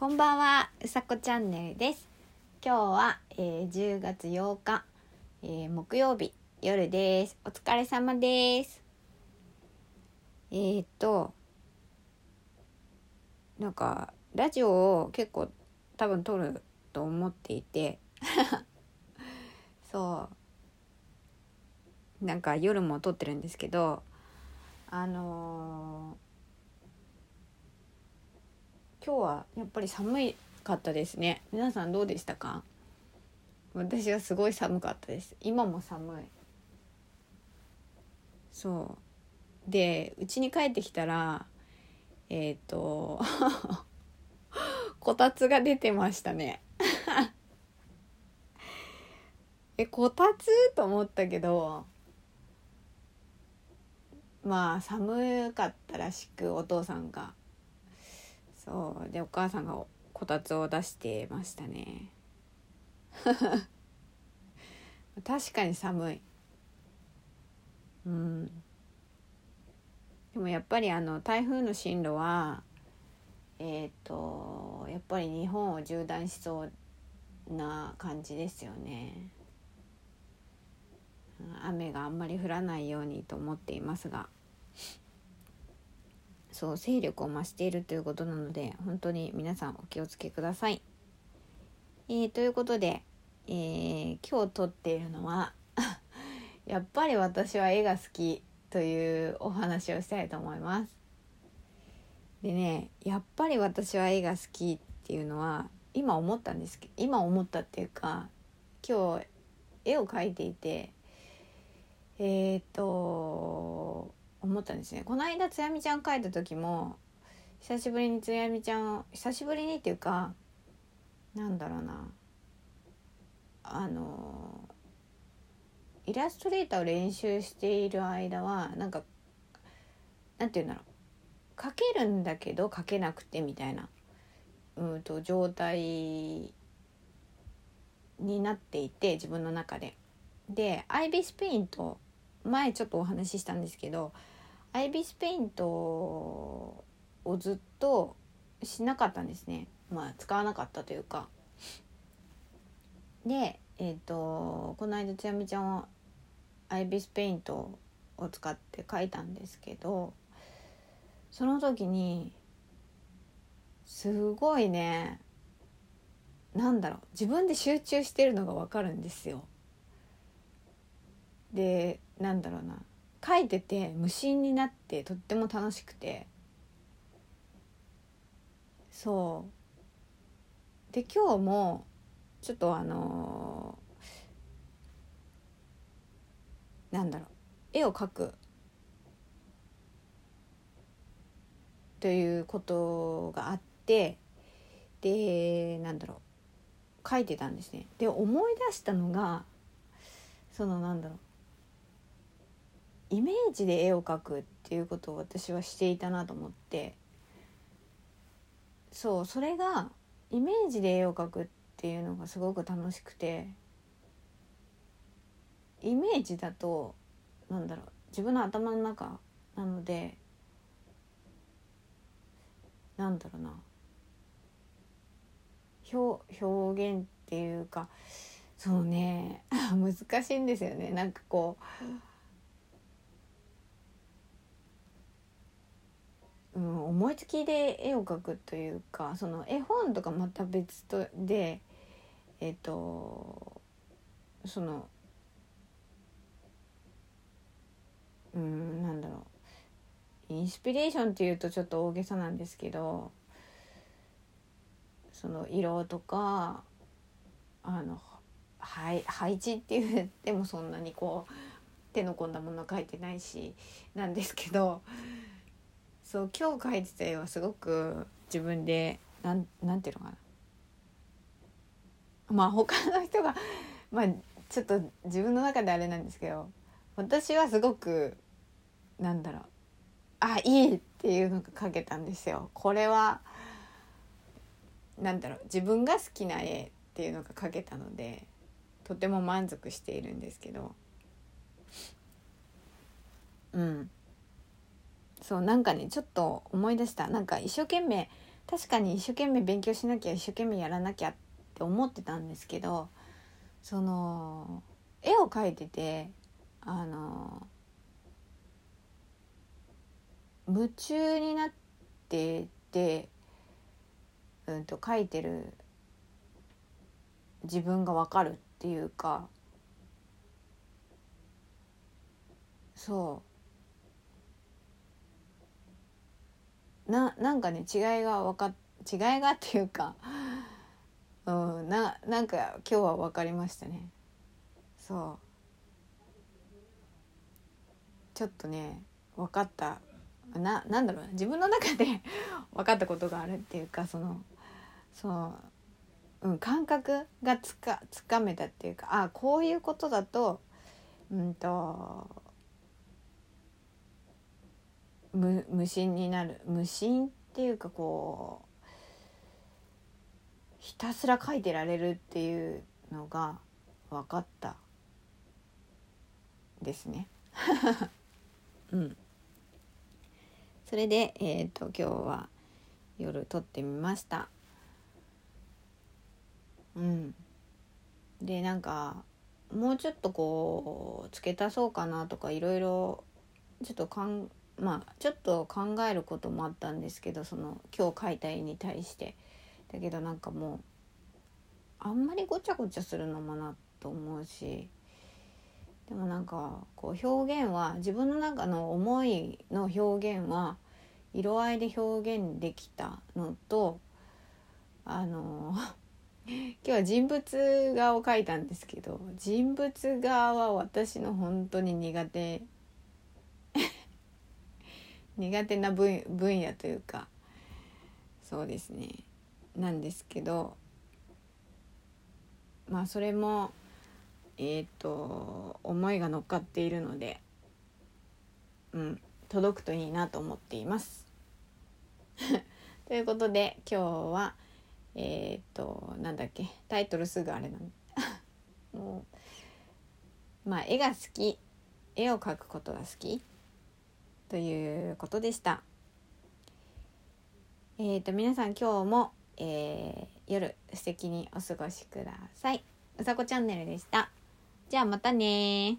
こんばんは、うさこチャンネルです。今日は、えー10月8日、えー木曜日夜です。お疲れ様です。えー、っと、なんかラジオを結構多分撮ると思っていて、そう、なんか夜も撮ってるんですけど、あのー今日はやっぱり寒いかったですね。皆さんどうでしたか？私はすごい寒かったです。今も寒い。そう。で家に帰ってきたらえっ、と こたつが出てましたね。えこたつ？と思ったけどまあ寒かったらしくお父さんが。そう。でお母さんがこたつを出してましたね。確かに寒い。うん。でもやっぱりあの台風の進路はえっ、とやっぱり日本を縦断しそうな感じですよね。雨があんまり降らないようにと思っていますが。そう勢力を増しているということなので本当に皆さんお気をつけください。えー、ということで、えー今日撮っているのは やっぱり私は絵が好きというお話をしたいと思います。でねやっぱり私は絵が好きっていうのは今思ったんですけど今思ったっていうか今日絵を描いていてえっ、と思ったんですねこの間つやみちゃん描いた時も久しぶりにつやみちゃんを久しぶりにっていうかなんだろうなあのイラストレーターを練習している間はなんかなんて言うんだろう描けるんだけど描けなくてみたいなうんと状態になっていて自分の中で。でアイビスペイント前ちょっとお話ししたんですけどアイビスペイントをずっとしなかったんですね。まあ使わなかったというか。でえっ、とこの間つやみちゃんはアイビスペイントを使って描いたんですけどその時にすごいねなんだろう自分で集中してるのが分かるんですよ。でなんだろうな。書いてて無心になってとっても楽しくて。そう。で今日もちょっとあのーなんだろう絵を描くということがあってでなんだろう書いてたんですね。で思い出したのがそのなんだろうイメージで絵を描くっていうことを私はしていたなと思って。そうそれがイメージで絵を描くっていうのがすごく楽しくて。イメージだとなんだろう自分の頭の中なのでなんだろうな。表表現っていうかそうね 難しいんですよね。なんかこう、うん、思いつきで絵を描くというかその絵本とかまた別とでえっ、とそのうんなんだろう。インスピレーションっていうとちょっと大げさなんですけどその色とかあの配配置って言ってもそんなにこう手の込んだものは描いてないしなんですけどそう今日描いてた絵はすごく自分でなんなんていうのかな。まあ他の人が まあちょっと自分の中であれなんですけど私はすごくなんだろう。あいいっていうのが描けたんですよ。これはなんだろう。自分が好きな絵っていうのが描けたのでとても満足しているんですけど。うん。そうなんかねちょっと思い出した。なんか一生懸命確かに一生懸命勉強しなきゃ一生懸命やらなきゃって思ってたんですけどその絵を描いててあの夢中になってて、うん、と描いてる自分が分かるっていうかそう。ななんかね違いが分か違いがっていうかうんななんか今日は分かりましたね。そう。ちょっとね分かった。ななんだろう自分の中で 分かったことがあるっていうかそのそう。うん、感覚がつかつかめたっていうかあこういうことだとうんと無無心になる無心っていうかこうひたすら書いてられるっていうのが分かったですね。うん、それで、えーと今日は夜撮ってみました。うん、でなんかもうちょっとこう付け足そうかなとかいろいろちょっとかんまあちょっと考えることもあったんですけどその今日描いた絵に対して。だけどなんかもうあんまりごちゃごちゃするのもなと思うしでもなんかこう表現は自分の中の思いの表現は色合いで表現できたのとあの 今日は人物画を描いたんですけど人物画は私の本当に苦手苦手な分分野というかそうですね。なんですけどまあそれもえっ、ー、と思いが乗っかっているのでうん届くといいなと思っています。ということで今日は「えっ、となんだっけタイトルすぐあれなの もうまあ絵が好き絵を描くことが好き。ということでした。えっ、ー、と皆さん今日も、えー、夜素敵にお過ごしください。うさこチャンネルでした。じゃあまたね